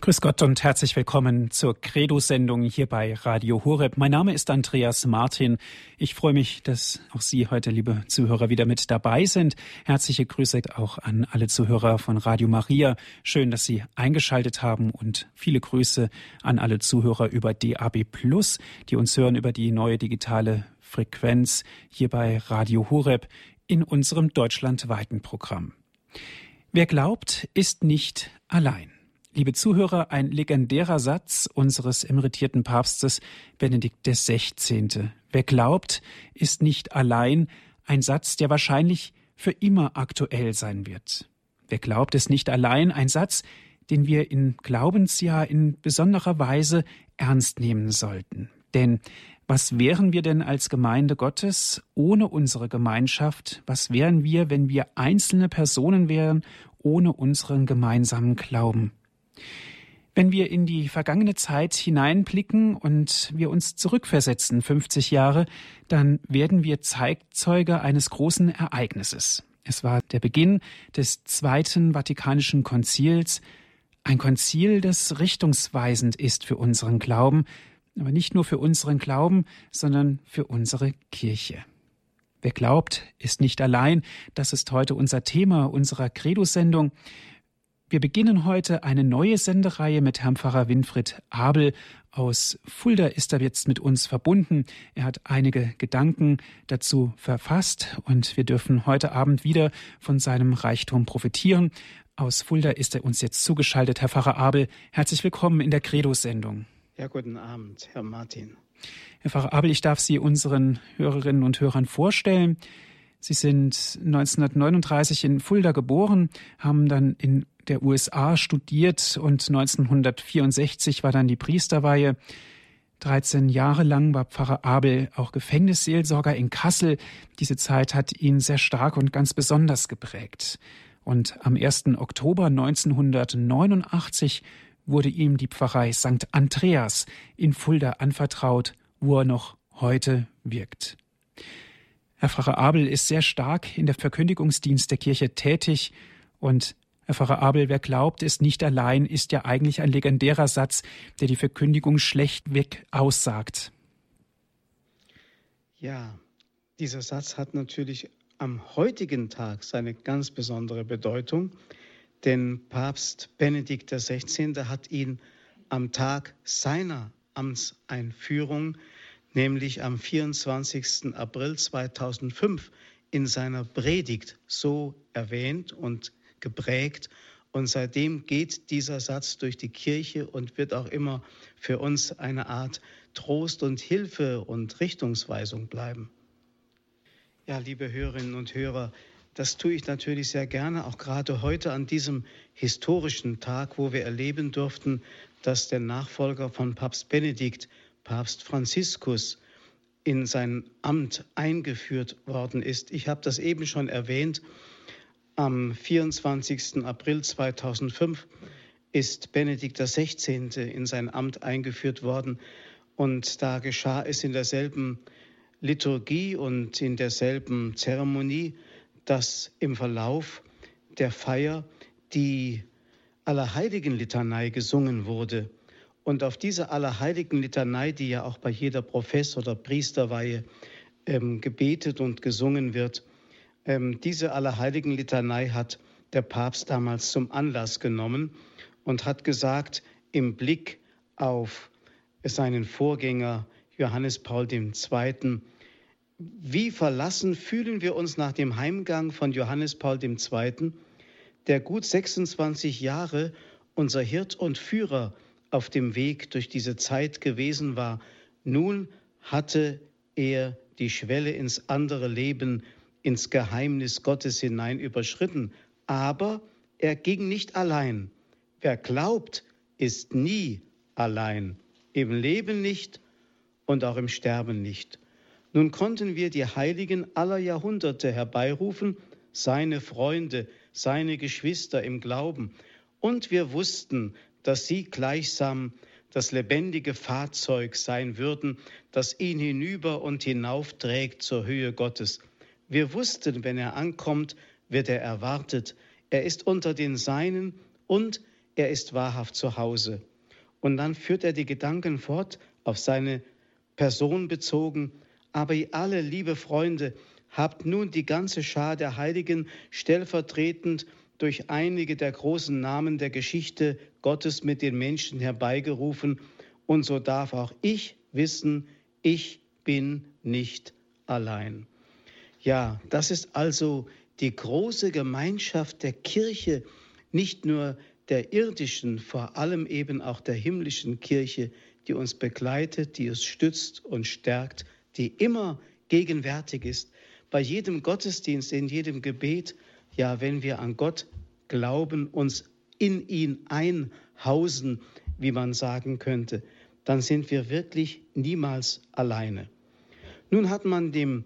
Grüß Gott und herzlich willkommen zur Credo-Sendung hier bei Radio Horeb. Mein Name ist Andreas Martin. Ich freue mich, dass auch Sie heute, liebe Zuhörer, wieder mit dabei sind. Herzliche Grüße auch an alle Zuhörer von Radio Maria. Schön, dass Sie eingeschaltet haben und viele Grüße an alle Zuhörer über DAB Plus, die uns hören über die neue digitale Frequenz hier bei Radio Horeb in unserem deutschlandweiten Programm. Wer glaubt, ist nicht allein. Liebe Zuhörer, ein legendärer Satz unseres emeritierten Papstes Benedikt XVI. Wer glaubt, ist nicht allein, ein Satz, der wahrscheinlich für immer aktuell sein wird. Wer glaubt, ist nicht allein, ein Satz, den wir im Glaubensjahr in besonderer Weise ernst nehmen sollten. Denn was wären wir denn als Gemeinde Gottes ohne unsere Gemeinschaft? Was wären wir, wenn wir einzelne Personen wären ohne unseren gemeinsamen Glauben? Wenn wir in die vergangene Zeit hineinblicken und wir uns zurückversetzen, 50 Jahre, dann werden wir Zeitzeuge eines großen Ereignisses. Es war der Beginn des Zweiten Vatikanischen Konzils, ein Konzil, das richtungsweisend ist für unseren Glauben, aber nicht nur für unseren Glauben, sondern für unsere Kirche. Wer glaubt, ist nicht allein. Das ist heute unser Thema unserer Credo-Sendung. Wir beginnen heute eine neue Sendereihe mit Herrn Pfarrer Winfried Abel. Aus Fulda ist er jetzt mit uns verbunden. Er hat einige Gedanken dazu verfasst und wir dürfen heute Abend wieder von seinem Reichtum profitieren. Aus Fulda ist er uns jetzt zugeschaltet. Herr Pfarrer Abel, herzlich willkommen in der Credo-Sendung. Ja, guten Abend, Herr Martin. Herr Pfarrer Abel, ich darf Sie unseren Hörerinnen und Hörern vorstellen. Sie sind 1939 in Fulda geboren, haben dann in der USA studiert und 1964 war dann die Priesterweihe. 13 Jahre lang war Pfarrer Abel auch Gefängnisseelsorger in Kassel. Diese Zeit hat ihn sehr stark und ganz besonders geprägt. Und am 1. Oktober 1989 wurde ihm die Pfarrei St. Andreas in Fulda anvertraut, wo er noch heute wirkt. Herr Pfarrer Abel ist sehr stark in der Verkündigungsdienst der Kirche tätig und Herr Pfarrer Abel, wer glaubt, ist nicht allein, ist ja eigentlich ein legendärer Satz, der die Verkündigung schlechtweg aussagt. Ja, dieser Satz hat natürlich am heutigen Tag seine ganz besondere Bedeutung, denn Papst Benedikt XVI. hat ihn am Tag seiner Amtseinführung, nämlich am 24. April 2005, in seiner Predigt so erwähnt und geprägt. Und seitdem geht dieser Satz durch die Kirche und wird auch immer für uns eine Art Trost und Hilfe und Richtungsweisung bleiben. Ja, liebe Hörerinnen und Hörer, das tue ich natürlich sehr gerne, auch gerade heute an diesem historischen Tag, wo wir erleben durften, dass der Nachfolger von Papst Benedikt, Papst Franziskus, in sein Amt eingeführt worden ist. Ich habe das eben schon erwähnt. Am 24. April 2005 ist Benedikt XVI. in sein Amt eingeführt worden und da geschah es in derselben Liturgie und in derselben Zeremonie, dass im Verlauf der Feier die Allerheiligen-Litanei gesungen wurde. Und auf diese Allerheiligen-Litanei, die ja auch bei jeder Profess- oder Priesterweihe ähm, gebetet und gesungen wird, ähm, diese Allerheiligen-Litanei hat der Papst damals zum Anlass genommen und hat gesagt, im Blick auf seinen Vorgänger Johannes Paul II., wie verlassen fühlen wir uns nach dem Heimgang von Johannes Paul II., der gut 26 Jahre unser Hirt und Führer auf dem Weg durch diese Zeit gewesen war. Nun hatte er die Schwelle ins andere Leben ins Geheimnis Gottes hinein überschritten. Aber er ging nicht allein. Wer glaubt, ist nie allein. Im Leben nicht und auch im Sterben nicht. Nun konnten wir die Heiligen aller Jahrhunderte herbeirufen, seine Freunde, seine Geschwister im Glauben. Und wir wussten, dass sie gleichsam das lebendige Fahrzeug sein würden, das ihn hinüber und hinaufträgt zur Höhe Gottes. Wir wussten, wenn er ankommt, wird er erwartet. Er ist unter den Seinen und er ist wahrhaft zu Hause. Und dann führt er die Gedanken fort, auf seine Person bezogen. Aber ihr alle, liebe Freunde, habt nun die ganze Schar der Heiligen stellvertretend durch einige der großen Namen der Geschichte Gottes mit den Menschen herbeigerufen. Und so darf auch ich wissen, ich bin nicht allein. Ja, das ist also die große Gemeinschaft der Kirche, nicht nur der irdischen, vor allem eben auch der himmlischen Kirche, die uns begleitet, die uns stützt und stärkt, die immer gegenwärtig ist. Bei jedem Gottesdienst, in jedem Gebet, ja, wenn wir an Gott glauben, uns in ihn einhausen, wie man sagen könnte, dann sind wir wirklich niemals alleine. Nun hat man dem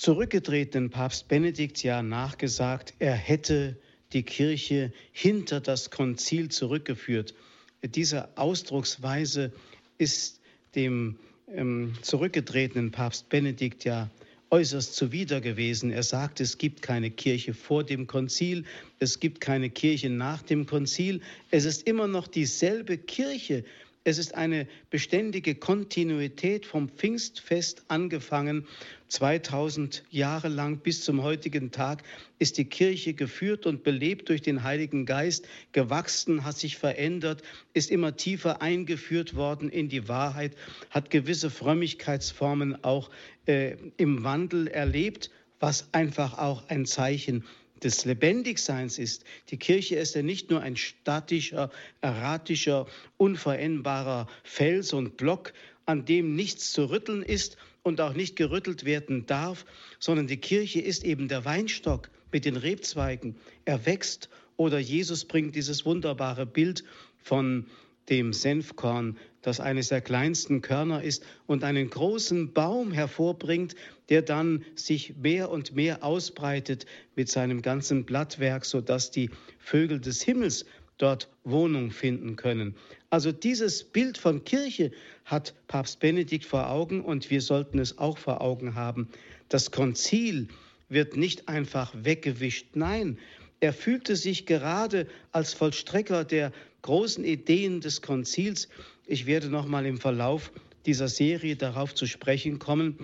zurückgetretenen Papst Benedikt ja nachgesagt, er hätte die Kirche hinter das Konzil zurückgeführt. Diese Ausdrucksweise ist dem ähm, zurückgetretenen Papst Benedikt ja äußerst zuwider gewesen. Er sagt, es gibt keine Kirche vor dem Konzil, es gibt keine Kirche nach dem Konzil. Es ist immer noch dieselbe Kirche, es ist eine beständige Kontinuität vom Pfingstfest angefangen. 2000 Jahre lang bis zum heutigen Tag ist die Kirche geführt und belebt durch den Heiligen Geist, gewachsen, hat sich verändert, ist immer tiefer eingeführt worden in die Wahrheit, hat gewisse Frömmigkeitsformen auch äh, im Wandel erlebt, was einfach auch ein Zeichen des Lebendigseins ist. Die Kirche ist ja nicht nur ein statischer, erratischer, unveränderbarer Fels und Block, an dem nichts zu rütteln ist und auch nicht gerüttelt werden darf, sondern die Kirche ist eben der Weinstock mit den Rebzweigen. Er wächst oder Jesus bringt dieses wunderbare Bild von dem Senfkorn, das eines der kleinsten Körner ist und einen großen Baum hervorbringt, der dann sich mehr und mehr ausbreitet mit seinem ganzen Blattwerk, sodass die Vögel des Himmels dort Wohnung finden können. Also dieses Bild von Kirche hat Papst Benedikt vor Augen und wir sollten es auch vor Augen haben. Das Konzil wird nicht einfach weggewischt, nein, er fühlte sich gerade als Vollstrecker der großen Ideen des Konzils. Ich werde noch mal im Verlauf dieser Serie darauf zu sprechen kommen,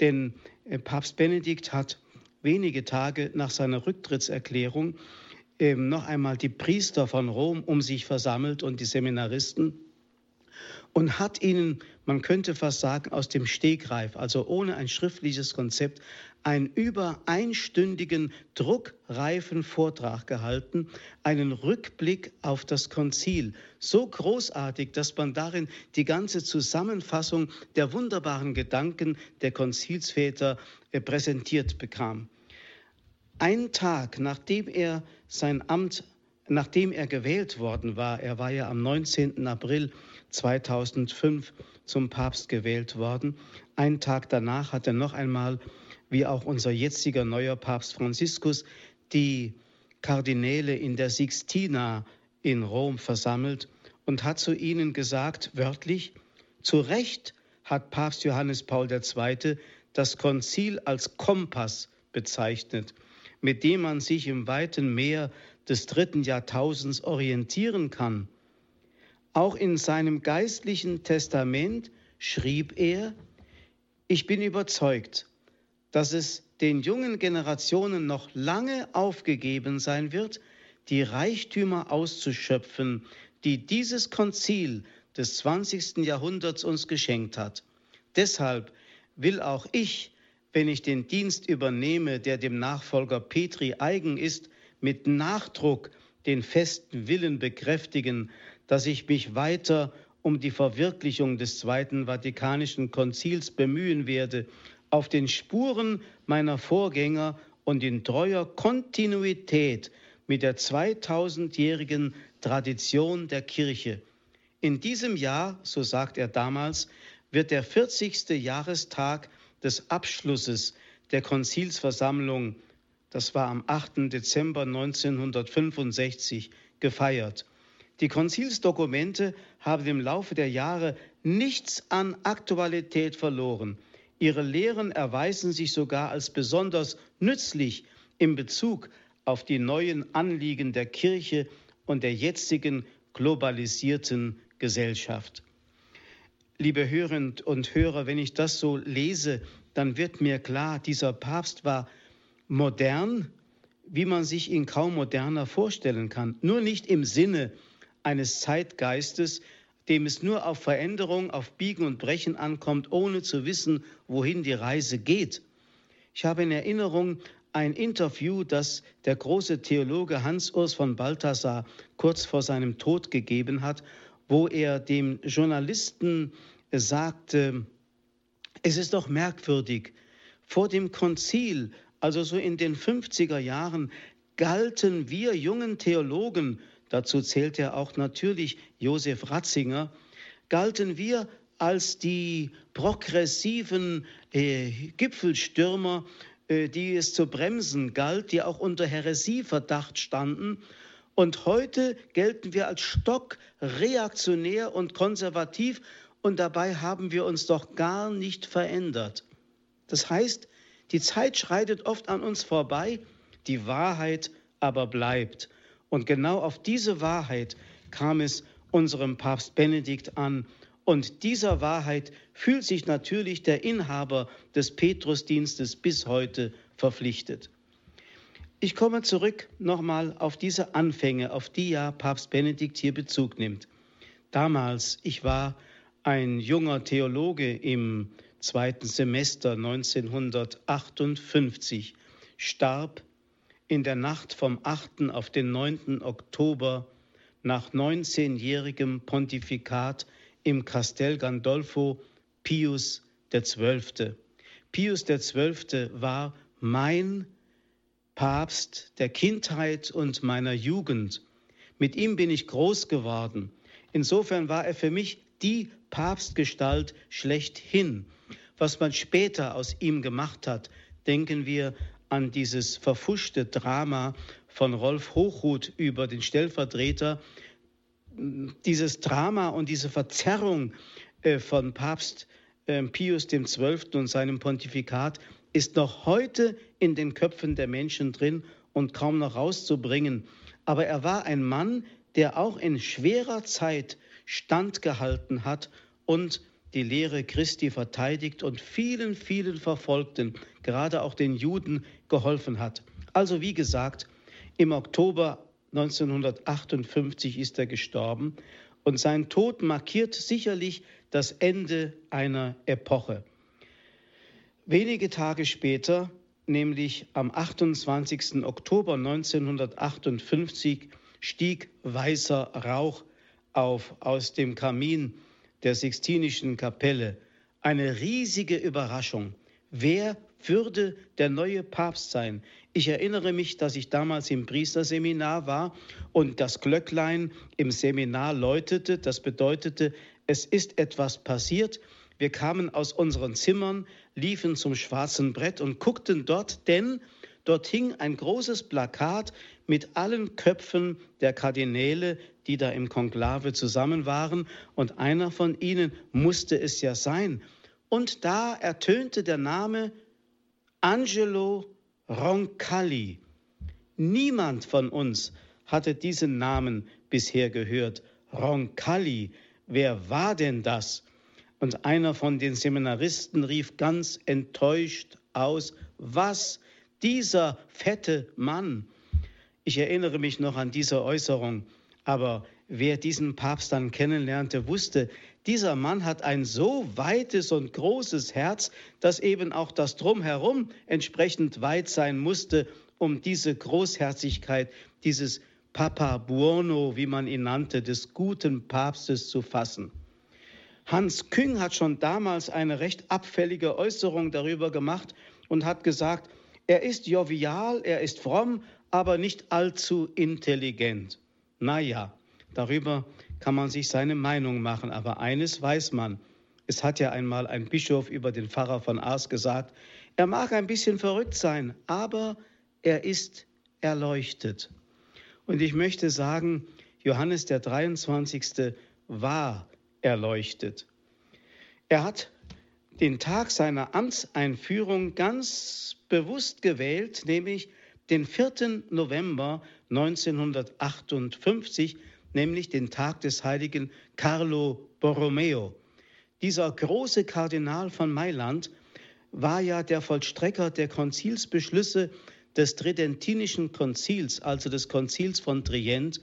denn äh, Papst Benedikt hat wenige Tage nach seiner Rücktrittserklärung ähm, noch einmal die Priester von Rom um sich versammelt und die Seminaristen und hat ihnen, man könnte fast sagen, aus dem Stegreif, also ohne ein schriftliches Konzept, einen über einstündigen, druckreifen Vortrag gehalten, einen Rückblick auf das Konzil. So großartig, dass man darin die ganze Zusammenfassung der wunderbaren Gedanken der Konzilsväter äh, präsentiert bekam. Ein Tag, nachdem er sein Amt, nachdem er gewählt worden war, er war ja am 19. April 2005 zum Papst gewählt worden, einen Tag danach hat er noch einmal wie auch unser jetziger neuer Papst Franziskus, die Kardinäle in der Sixtina in Rom versammelt und hat zu ihnen gesagt, wörtlich, zu Recht hat Papst Johannes Paul II. das Konzil als Kompass bezeichnet, mit dem man sich im weiten Meer des dritten Jahrtausends orientieren kann. Auch in seinem geistlichen Testament schrieb er, ich bin überzeugt, dass es den jungen Generationen noch lange aufgegeben sein wird, die Reichtümer auszuschöpfen, die dieses Konzil des 20. Jahrhunderts uns geschenkt hat. Deshalb will auch ich, wenn ich den Dienst übernehme, der dem Nachfolger Petri eigen ist, mit Nachdruck den festen Willen bekräftigen, dass ich mich weiter um die Verwirklichung des Zweiten Vatikanischen Konzils bemühen werde auf den Spuren meiner Vorgänger und in treuer Kontinuität mit der 2000-jährigen Tradition der Kirche. In diesem Jahr, so sagt er damals, wird der 40. Jahrestag des Abschlusses der Konzilsversammlung, das war am 8. Dezember 1965, gefeiert. Die Konzilsdokumente haben im Laufe der Jahre nichts an Aktualität verloren. Ihre Lehren erweisen sich sogar als besonders nützlich in Bezug auf die neuen Anliegen der Kirche und der jetzigen globalisierten Gesellschaft. Liebe Hörerinnen und Hörer, wenn ich das so lese, dann wird mir klar, dieser Papst war modern, wie man sich ihn kaum moderner vorstellen kann. Nur nicht im Sinne eines Zeitgeistes, dem es nur auf Veränderung, auf Biegen und Brechen ankommt, ohne zu wissen, wohin die Reise geht. Ich habe in Erinnerung ein Interview, das der große Theologe Hans-Urs von Balthasar kurz vor seinem Tod gegeben hat, wo er dem Journalisten sagte, es ist doch merkwürdig, vor dem Konzil, also so in den 50er Jahren, galten wir jungen Theologen dazu zählt er auch natürlich Josef Ratzinger, galten wir als die progressiven äh, Gipfelstürmer, äh, die es zu bremsen galt, die auch unter Häresieverdacht standen. Und heute gelten wir als stock reaktionär und konservativ und dabei haben wir uns doch gar nicht verändert. Das heißt, die Zeit schreitet oft an uns vorbei, die Wahrheit aber bleibt. Und genau auf diese Wahrheit kam es unserem Papst Benedikt an. Und dieser Wahrheit fühlt sich natürlich der Inhaber des Petrusdienstes bis heute verpflichtet. Ich komme zurück nochmal auf diese Anfänge, auf die ja Papst Benedikt hier Bezug nimmt. Damals, ich war ein junger Theologe im zweiten Semester 1958, starb in der Nacht vom 8. auf den 9. Oktober nach 19-jährigem Pontifikat im Castel Gandolfo Pius XII. Pius XII. war mein Papst der Kindheit und meiner Jugend. Mit ihm bin ich groß geworden. Insofern war er für mich die Papstgestalt schlechthin. Was man später aus ihm gemacht hat, denken wir an dieses verfuschte Drama von Rolf Hochhuth über den Stellvertreter. Dieses Drama und diese Verzerrung äh, von Papst ähm, Pius XII. und seinem Pontifikat ist noch heute in den Köpfen der Menschen drin und kaum noch rauszubringen. Aber er war ein Mann, der auch in schwerer Zeit standgehalten hat und die Lehre Christi verteidigt und vielen, vielen Verfolgten, gerade auch den Juden, geholfen hat. Also wie gesagt, im Oktober 1958 ist er gestorben und sein Tod markiert sicherlich das Ende einer Epoche. Wenige Tage später, nämlich am 28. Oktober 1958, stieg weißer Rauch auf aus dem Kamin der Sixtinischen Kapelle. Eine riesige Überraschung. Wer würde der neue Papst sein? Ich erinnere mich, dass ich damals im Priesterseminar war und das Glöcklein im Seminar läutete. Das bedeutete, es ist etwas passiert. Wir kamen aus unseren Zimmern, liefen zum schwarzen Brett und guckten dort, denn dort hing ein großes Plakat mit allen Köpfen der Kardinäle, die da im Konklave zusammen waren, und einer von ihnen musste es ja sein. Und da ertönte der Name Angelo Roncalli. Niemand von uns hatte diesen Namen bisher gehört. Roncalli, wer war denn das? Und einer von den Seminaristen rief ganz enttäuscht aus, was, dieser fette Mann? Ich erinnere mich noch an diese Äußerung, aber wer diesen Papst dann kennenlernte, wusste, dieser Mann hat ein so weites und großes Herz, dass eben auch das Drumherum entsprechend weit sein musste, um diese Großherzigkeit, dieses Papa Buono, wie man ihn nannte, des guten Papstes zu fassen. Hans Küng hat schon damals eine recht abfällige Äußerung darüber gemacht und hat gesagt, er ist jovial, er ist fromm, aber nicht allzu intelligent. Naja, darüber kann man sich seine Meinung machen, aber eines weiß man. Es hat ja einmal ein Bischof über den Pfarrer von Ars gesagt, er mag ein bisschen verrückt sein, aber er ist erleuchtet. Und ich möchte sagen, Johannes der 23. war erleuchtet. Er hat den Tag seiner Amtseinführung ganz bewusst gewählt, nämlich den 4. November 1958, nämlich den Tag des heiligen Carlo Borromeo. Dieser große Kardinal von Mailand war ja der Vollstrecker der Konzilsbeschlüsse des Tridentinischen Konzils, also des Konzils von Trient,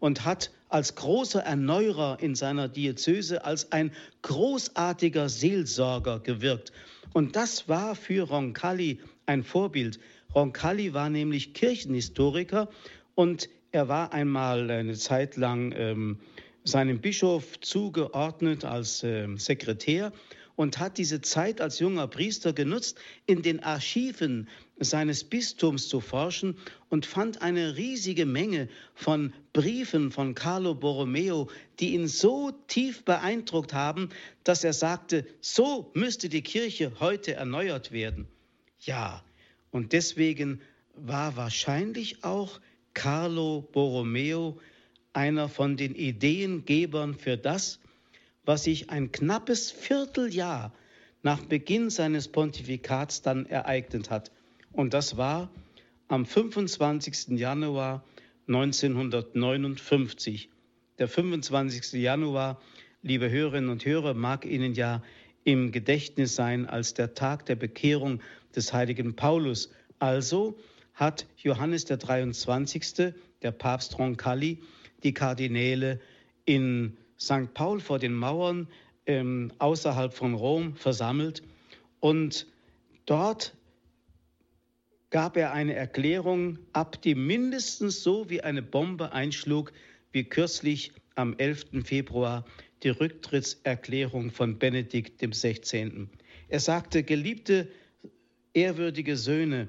und hat als großer Erneuerer in seiner Diözese, als ein großartiger Seelsorger gewirkt. Und das war für Roncalli ein Vorbild. Roncalli war nämlich Kirchenhistoriker und er war einmal eine Zeit lang ähm, seinem Bischof zugeordnet als äh, Sekretär und hat diese Zeit als junger Priester genutzt, in den Archiven seines Bistums zu forschen und fand eine riesige Menge von Briefen von Carlo Borromeo, die ihn so tief beeindruckt haben, dass er sagte, so müsste die Kirche heute erneuert werden. Ja, und deswegen war wahrscheinlich auch Carlo Borromeo einer von den Ideengebern für das, was sich ein knappes Vierteljahr nach Beginn seines Pontifikats dann ereignet hat. Und das war am 25. Januar 1959. Der 25. Januar, liebe Hörerinnen und Hörer, mag Ihnen ja im Gedächtnis sein als der Tag der Bekehrung des heiligen Paulus. Also hat Johannes der 23., der Papst Roncalli, die Kardinäle in St. Paul vor den Mauern ähm, außerhalb von Rom versammelt und dort gab er eine Erklärung ab, die mindestens so wie eine Bombe einschlug, wie kürzlich am 11. Februar die Rücktrittserklärung von Benedikt XVI. Er sagte, geliebte, ehrwürdige Söhne,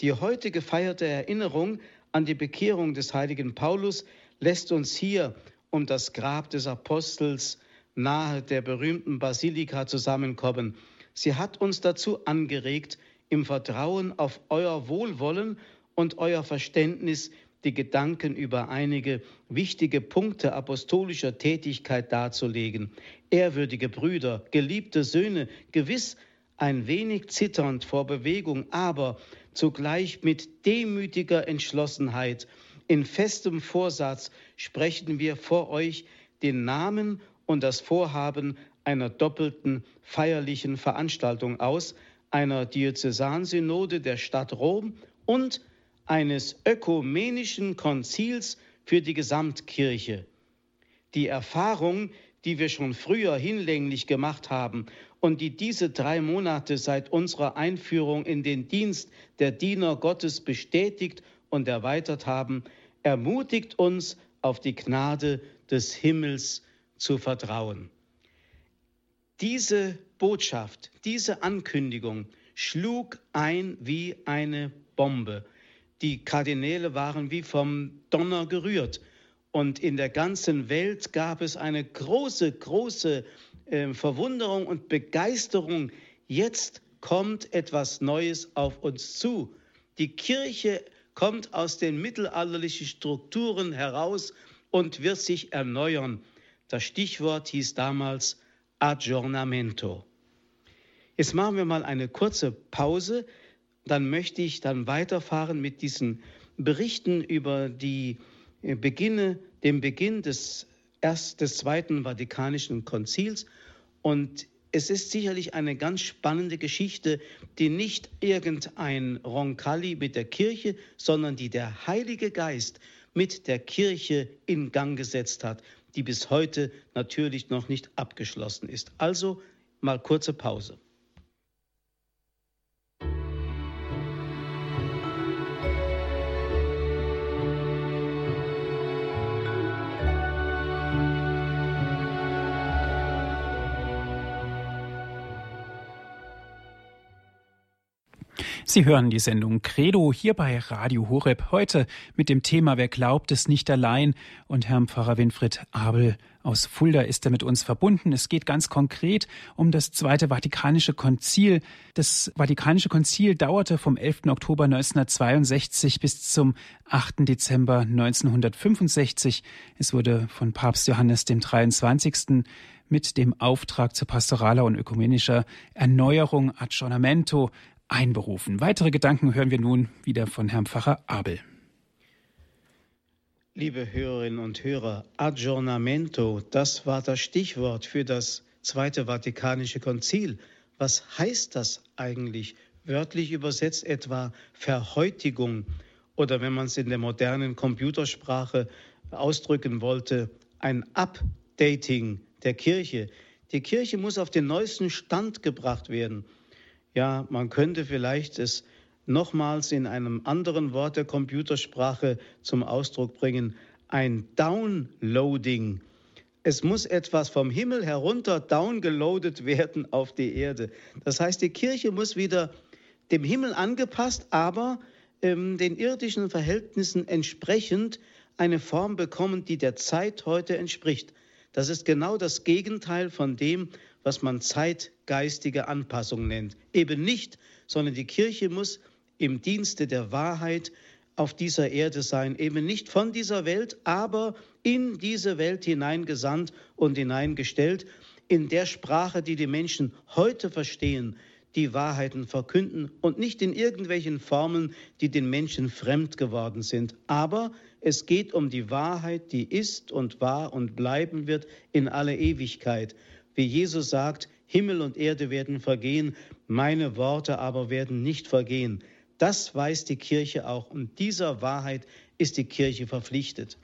die heute gefeierte Erinnerung an die Bekehrung des heiligen Paulus lässt uns hier um das Grab des Apostels nahe der berühmten Basilika zusammenkommen. Sie hat uns dazu angeregt, im Vertrauen auf euer Wohlwollen und euer Verständnis die Gedanken über einige wichtige Punkte apostolischer Tätigkeit darzulegen. Ehrwürdige Brüder, geliebte Söhne, gewiss ein wenig zitternd vor Bewegung, aber zugleich mit demütiger Entschlossenheit in festem Vorsatz sprechen wir vor euch den Namen und das Vorhaben einer doppelten feierlichen Veranstaltung aus, einer Diözesansynode der Stadt Rom und eines ökumenischen Konzils für die Gesamtkirche. Die Erfahrung, die wir schon früher hinlänglich gemacht haben und die diese drei Monate seit unserer Einführung in den Dienst der Diener Gottes bestätigt und erweitert haben, ermutigt uns, auf die Gnade des Himmels zu vertrauen. Diese Botschaft, diese Ankündigung schlug ein wie eine Bombe. Die Kardinäle waren wie vom Donner gerührt. Und in der ganzen Welt gab es eine große, große äh, Verwunderung und Begeisterung. Jetzt kommt etwas Neues auf uns zu. Die Kirche kommt aus den mittelalterlichen Strukturen heraus und wird sich erneuern. Das Stichwort hieß damals Aggiornamento. Jetzt machen wir mal eine kurze Pause, dann möchte ich dann weiterfahren mit diesen Berichten über die äh, Beginne, den Beginn des, erst, des Zweiten Vatikanischen Konzils und es ist sicherlich eine ganz spannende Geschichte, die nicht irgendein Roncalli mit der Kirche, sondern die der Heilige Geist mit der Kirche in Gang gesetzt hat, die bis heute natürlich noch nicht abgeschlossen ist. Also mal kurze Pause. Sie hören die Sendung Credo hier bei Radio Horeb heute mit dem Thema Wer glaubt es nicht allein und Herrn Pfarrer Winfried Abel aus Fulda ist er mit uns verbunden. Es geht ganz konkret um das Zweite Vatikanische Konzil. Das Vatikanische Konzil dauerte vom 11. Oktober 1962 bis zum 8. Dezember 1965. Es wurde von Papst Johannes dem 23 mit dem Auftrag zur pastoraler und ökumenischer Erneuerung Aggiornamento einberufen. Weitere Gedanken hören wir nun wieder von Herrn Pfarrer Abel. Liebe Hörerinnen und Hörer, Aggiornamento, das war das Stichwort für das Zweite Vatikanische Konzil. Was heißt das eigentlich? Wörtlich übersetzt etwa Verhäutigung oder wenn man es in der modernen Computersprache ausdrücken wollte, ein Updating der Kirche. Die Kirche muss auf den neuesten Stand gebracht werden. Ja, man könnte vielleicht es nochmals in einem anderen Wort der Computersprache zum Ausdruck bringen, ein Downloading. Es muss etwas vom Himmel herunter downgeloadet werden auf die Erde. Das heißt, die Kirche muss wieder dem Himmel angepasst, aber ähm, den irdischen Verhältnissen entsprechend eine Form bekommen, die der Zeit heute entspricht. Das ist genau das Gegenteil von dem, was man zeitgeistige Anpassung nennt. Eben nicht, sondern die Kirche muss im Dienste der Wahrheit auf dieser Erde sein, eben nicht von dieser Welt, aber in diese Welt hineingesandt und hineingestellt, in der Sprache, die die Menschen heute verstehen, die Wahrheiten verkünden und nicht in irgendwelchen Formen, die den Menschen fremd geworden sind. Aber es geht um die Wahrheit, die ist und war und bleiben wird in alle Ewigkeit. Wie Jesus sagt, Himmel und Erde werden vergehen, meine Worte aber werden nicht vergehen. Das weiß die Kirche auch und dieser Wahrheit ist die Kirche verpflichtet.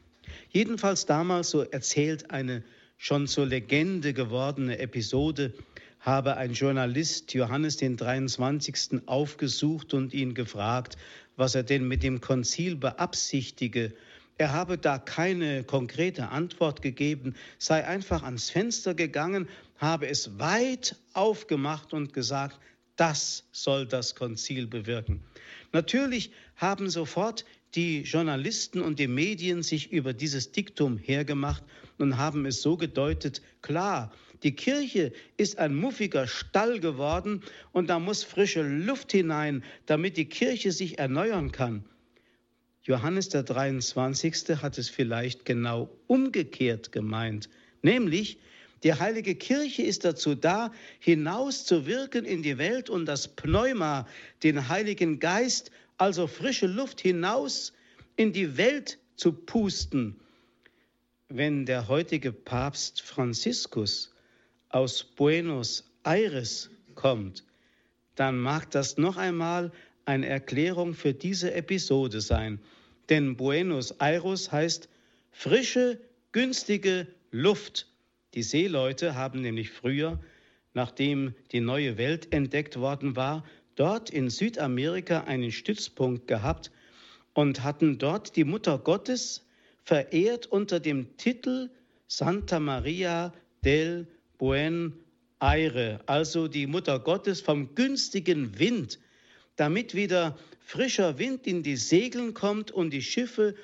Jedenfalls damals, so erzählt eine schon zur Legende gewordene Episode, habe ein Journalist Johannes den 23. aufgesucht und ihn gefragt, was er denn mit dem Konzil beabsichtige. Er habe da keine konkrete Antwort gegeben, sei einfach ans Fenster gegangen, habe es weit aufgemacht und gesagt, das soll das Konzil bewirken. Natürlich haben sofort die Journalisten und die Medien sich über dieses Diktum hergemacht und haben es so gedeutet, klar, die Kirche ist ein muffiger Stall geworden und da muss frische Luft hinein, damit die Kirche sich erneuern kann. Johannes der 23. hat es vielleicht genau umgekehrt gemeint, nämlich die heilige Kirche ist dazu da, hinauszuwirken in die Welt und das Pneuma, den Heiligen Geist, also frische Luft hinaus in die Welt zu pusten. Wenn der heutige Papst Franziskus aus Buenos Aires kommt, dann mag das noch einmal eine Erklärung für diese Episode sein. Denn Buenos Aires heißt frische, günstige Luft. Die Seeleute haben nämlich früher, nachdem die neue Welt entdeckt worden war, dort in Südamerika einen Stützpunkt gehabt und hatten dort die Mutter Gottes verehrt unter dem Titel Santa Maria del Buen Aire, also die Mutter Gottes vom günstigen Wind, damit wieder frischer Wind in die Segeln kommt und die Schiffe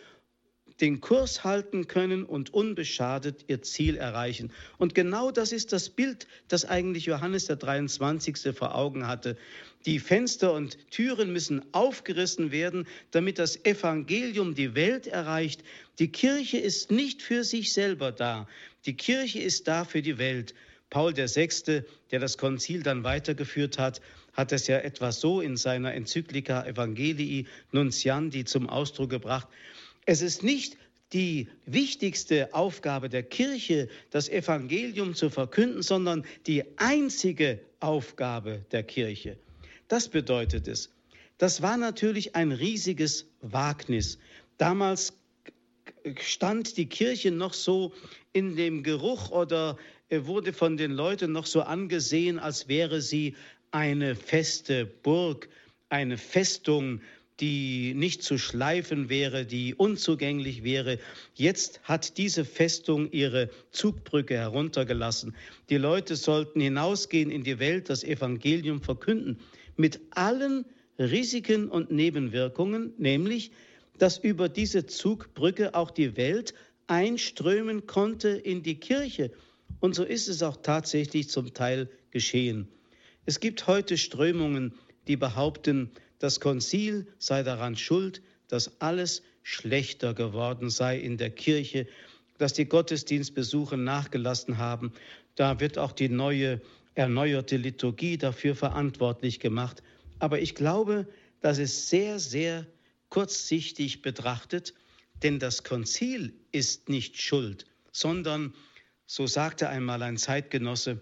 den Kurs halten können und unbeschadet ihr Ziel erreichen. Und genau das ist das Bild, das eigentlich Johannes der 23. vor Augen hatte. Die Fenster und Türen müssen aufgerissen werden, damit das Evangelium die Welt erreicht. Die Kirche ist nicht für sich selber da. Die Kirche ist da für die Welt. Paul VI., der das Konzil dann weitergeführt hat, hat es ja etwas so in seiner Enzyklika Evangelii Nunciandi zum Ausdruck gebracht. Es ist nicht die wichtigste Aufgabe der Kirche, das Evangelium zu verkünden, sondern die einzige Aufgabe der Kirche. Das bedeutet es. Das war natürlich ein riesiges Wagnis. Damals stand die Kirche noch so in dem Geruch oder wurde von den Leuten noch so angesehen, als wäre sie eine feste Burg, eine Festung, die nicht zu schleifen wäre, die unzugänglich wäre. Jetzt hat diese Festung ihre Zugbrücke heruntergelassen. Die Leute sollten hinausgehen in die Welt, das Evangelium verkünden, mit allen Risiken und Nebenwirkungen, nämlich, dass über diese Zugbrücke auch die Welt einströmen konnte in die Kirche. Und so ist es auch tatsächlich zum Teil geschehen. Es gibt heute Strömungen, die behaupten, das Konzil sei daran schuld, dass alles schlechter geworden sei in der Kirche, dass die Gottesdienstbesuche nachgelassen haben. Da wird auch die neue erneuerte Liturgie dafür verantwortlich gemacht. Aber ich glaube, dass es sehr, sehr kurzsichtig betrachtet, denn das Konzil ist nicht schuld, sondern, so sagte einmal ein Zeitgenosse,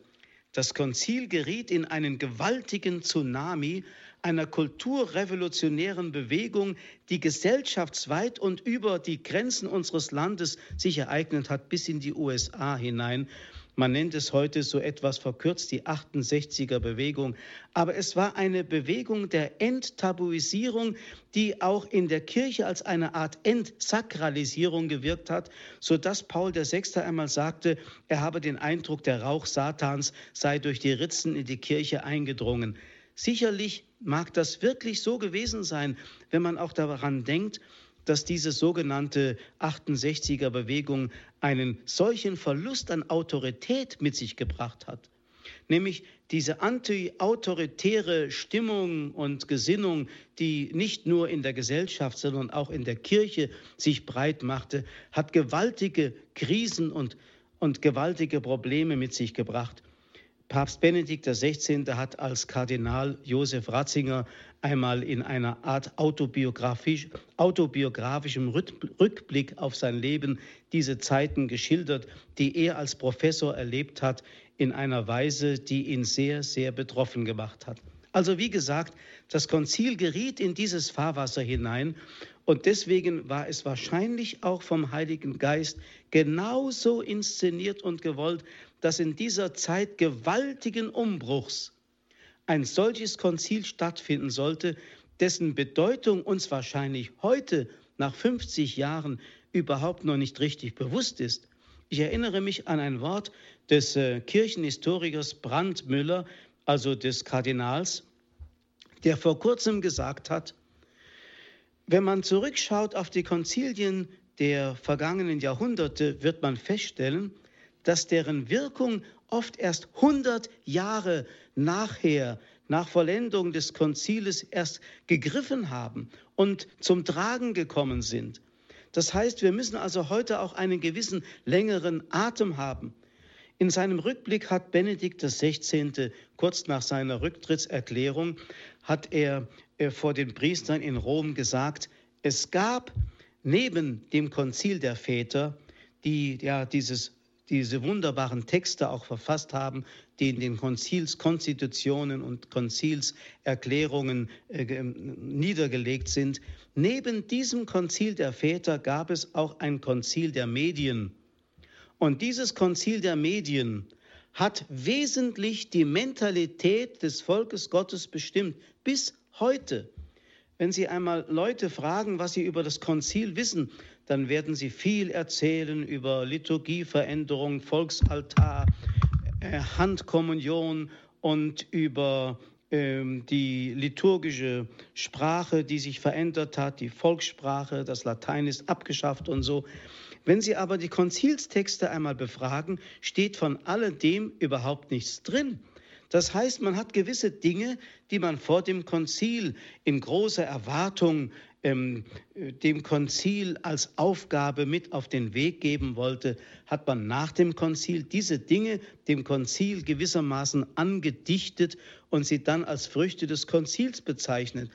das Konzil geriet in einen gewaltigen Tsunami einer kulturrevolutionären Bewegung, die gesellschaftsweit und über die Grenzen unseres Landes sich ereignet hat, bis in die USA hinein. Man nennt es heute so etwas verkürzt die 68er Bewegung. Aber es war eine Bewegung der Enttabuisierung, die auch in der Kirche als eine Art Entsakralisierung gewirkt hat, sodass Paul VI. einmal sagte, er habe den Eindruck, der Rauch Satans sei durch die Ritzen in die Kirche eingedrungen. Sicherlich mag das wirklich so gewesen sein, wenn man auch daran denkt, dass diese sogenannte 68er Bewegung einen solchen Verlust an Autorität mit sich gebracht hat. Nämlich diese anti-autoritäre Stimmung und Gesinnung, die nicht nur in der Gesellschaft, sondern auch in der Kirche sich breit machte, hat gewaltige Krisen und, und gewaltige Probleme mit sich gebracht. Papst Benedikt XVI. hat als Kardinal Josef Ratzinger einmal in einer Art autobiografisch, autobiografischem Rückblick auf sein Leben diese Zeiten geschildert, die er als Professor erlebt hat, in einer Weise, die ihn sehr, sehr betroffen gemacht hat. Also wie gesagt, das Konzil geriet in dieses Fahrwasser hinein und deswegen war es wahrscheinlich auch vom Heiligen Geist genauso inszeniert und gewollt, dass in dieser Zeit gewaltigen Umbruchs ein solches Konzil stattfinden sollte, dessen Bedeutung uns wahrscheinlich heute nach 50 Jahren überhaupt noch nicht richtig bewusst ist. Ich erinnere mich an ein Wort des äh, Kirchenhistorikers Brandmüller, also des Kardinals, der vor kurzem gesagt hat, wenn man zurückschaut auf die Konzilien der vergangenen Jahrhunderte, wird man feststellen, dass deren Wirkung oft erst 100 Jahre nachher, nach Vollendung des Konziles, erst gegriffen haben und zum Tragen gekommen sind. Das heißt, wir müssen also heute auch einen gewissen längeren Atem haben. In seinem Rückblick hat Benedikt XVI. kurz nach seiner Rücktrittserklärung, hat er äh, vor den Priestern in Rom gesagt, es gab neben dem Konzil der Väter, die ja dieses diese wunderbaren Texte auch verfasst haben, die in den Konzilskonstitutionen und Konzilserklärungen äh, niedergelegt sind. Neben diesem Konzil der Väter gab es auch ein Konzil der Medien. Und dieses Konzil der Medien hat wesentlich die Mentalität des Volkes Gottes bestimmt, bis heute. Wenn Sie einmal Leute fragen, was sie über das Konzil wissen, dann werden sie viel erzählen über Liturgieveränderung, Volksaltar, äh, Handkommunion und über ähm, die liturgische Sprache, die sich verändert hat, die Volkssprache, das Latein ist abgeschafft und so. Wenn Sie aber die Konzilstexte einmal befragen, steht von alledem überhaupt nichts drin. Das heißt, man hat gewisse Dinge, die man vor dem Konzil in großer Erwartung ähm, dem Konzil als Aufgabe mit auf den Weg geben wollte, hat man nach dem Konzil diese Dinge dem Konzil gewissermaßen angedichtet und sie dann als Früchte des Konzils bezeichnet.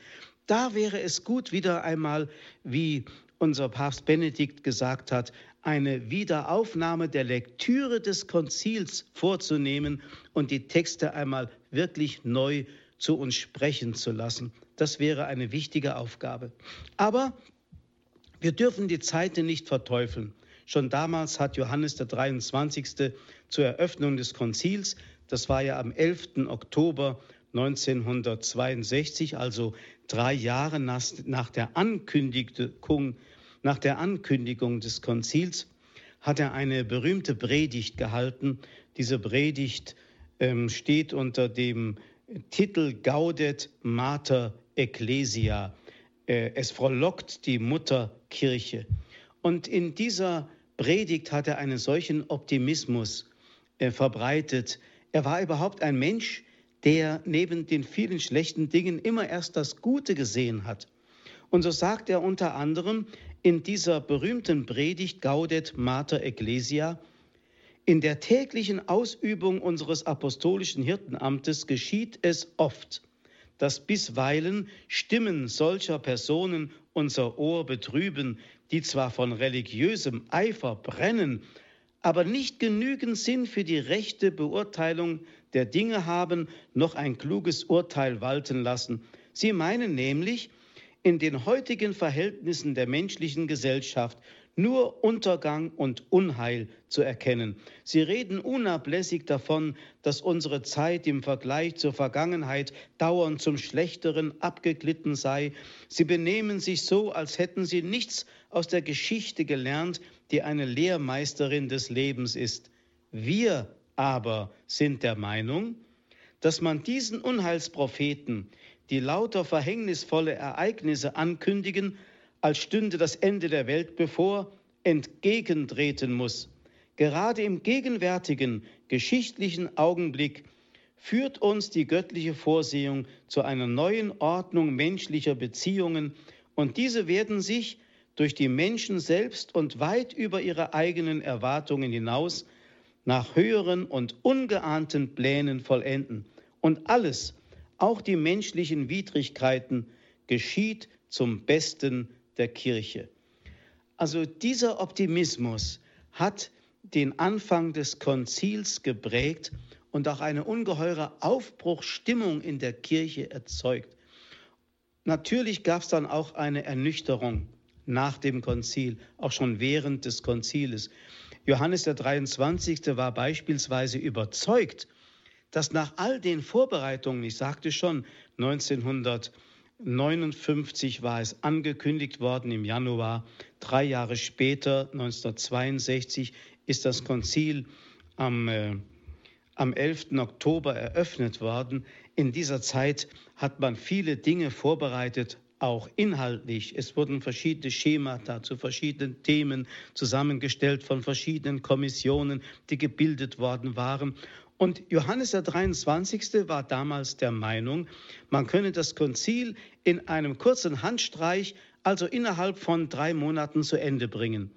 Da wäre es gut, wieder einmal, wie unser Papst Benedikt gesagt hat, eine Wiederaufnahme der Lektüre des Konzils vorzunehmen und die Texte einmal wirklich neu zu uns sprechen zu lassen. Das wäre eine wichtige Aufgabe. Aber wir dürfen die Zeiten nicht verteufeln. Schon damals hat Johannes der 23. zur Eröffnung des Konzils, das war ja am 11. Oktober 1962, also drei Jahre nach, der Ankündigung, nach der Ankündigung des Konzils, hat er eine berühmte Predigt gehalten. Diese Predigt ähm, steht unter dem Titel Gaudet Mater Ecclesia. Äh, es frohlockt die Mutterkirche. Und in dieser Predigt hat er einen solchen Optimismus äh, verbreitet. Er war überhaupt ein Mensch, der neben den vielen schlechten Dingen immer erst das Gute gesehen hat. Und so sagt er unter anderem in dieser berühmten Predigt Gaudet Mater Ecclesia, in der täglichen Ausübung unseres apostolischen Hirtenamtes geschieht es oft, dass bisweilen Stimmen solcher Personen unser Ohr betrüben, die zwar von religiösem Eifer brennen, aber nicht genügend Sinn für die rechte Beurteilung der Dinge haben, noch ein kluges Urteil walten lassen. Sie meinen nämlich, in den heutigen Verhältnissen der menschlichen Gesellschaft nur Untergang und Unheil zu erkennen. Sie reden unablässig davon, dass unsere Zeit im Vergleich zur Vergangenheit dauernd zum Schlechteren abgeglitten sei. Sie benehmen sich so, als hätten sie nichts aus der Geschichte gelernt, die eine Lehrmeisterin des Lebens ist. Wir aber sind der Meinung, dass man diesen Unheilspropheten, die lauter verhängnisvolle Ereignisse ankündigen, als stünde das Ende der Welt bevor, entgegentreten muss. Gerade im gegenwärtigen geschichtlichen Augenblick führt uns die göttliche Vorsehung zu einer neuen Ordnung menschlicher Beziehungen und diese werden sich durch die Menschen selbst und weit über ihre eigenen Erwartungen hinaus nach höheren und ungeahnten Plänen vollenden. Und alles, auch die menschlichen Widrigkeiten, geschieht zum Besten der Kirche. Also dieser Optimismus hat den Anfang des Konzils geprägt und auch eine ungeheure Aufbruchstimmung in der Kirche erzeugt. Natürlich gab es dann auch eine Ernüchterung nach dem Konzil, auch schon während des Konziles. Johannes der 23. war beispielsweise überzeugt, dass nach all den Vorbereitungen, ich sagte schon, 1900 1959 war es angekündigt worden im Januar. Drei Jahre später, 1962, ist das Konzil am, äh, am 11. Oktober eröffnet worden. In dieser Zeit hat man viele Dinge vorbereitet, auch inhaltlich. Es wurden verschiedene Schemata zu verschiedenen Themen zusammengestellt von verschiedenen Kommissionen, die gebildet worden waren. Und Johannes der 23. war damals der Meinung, man könne das Konzil in einem kurzen Handstreich, also innerhalb von drei Monaten zu Ende bringen.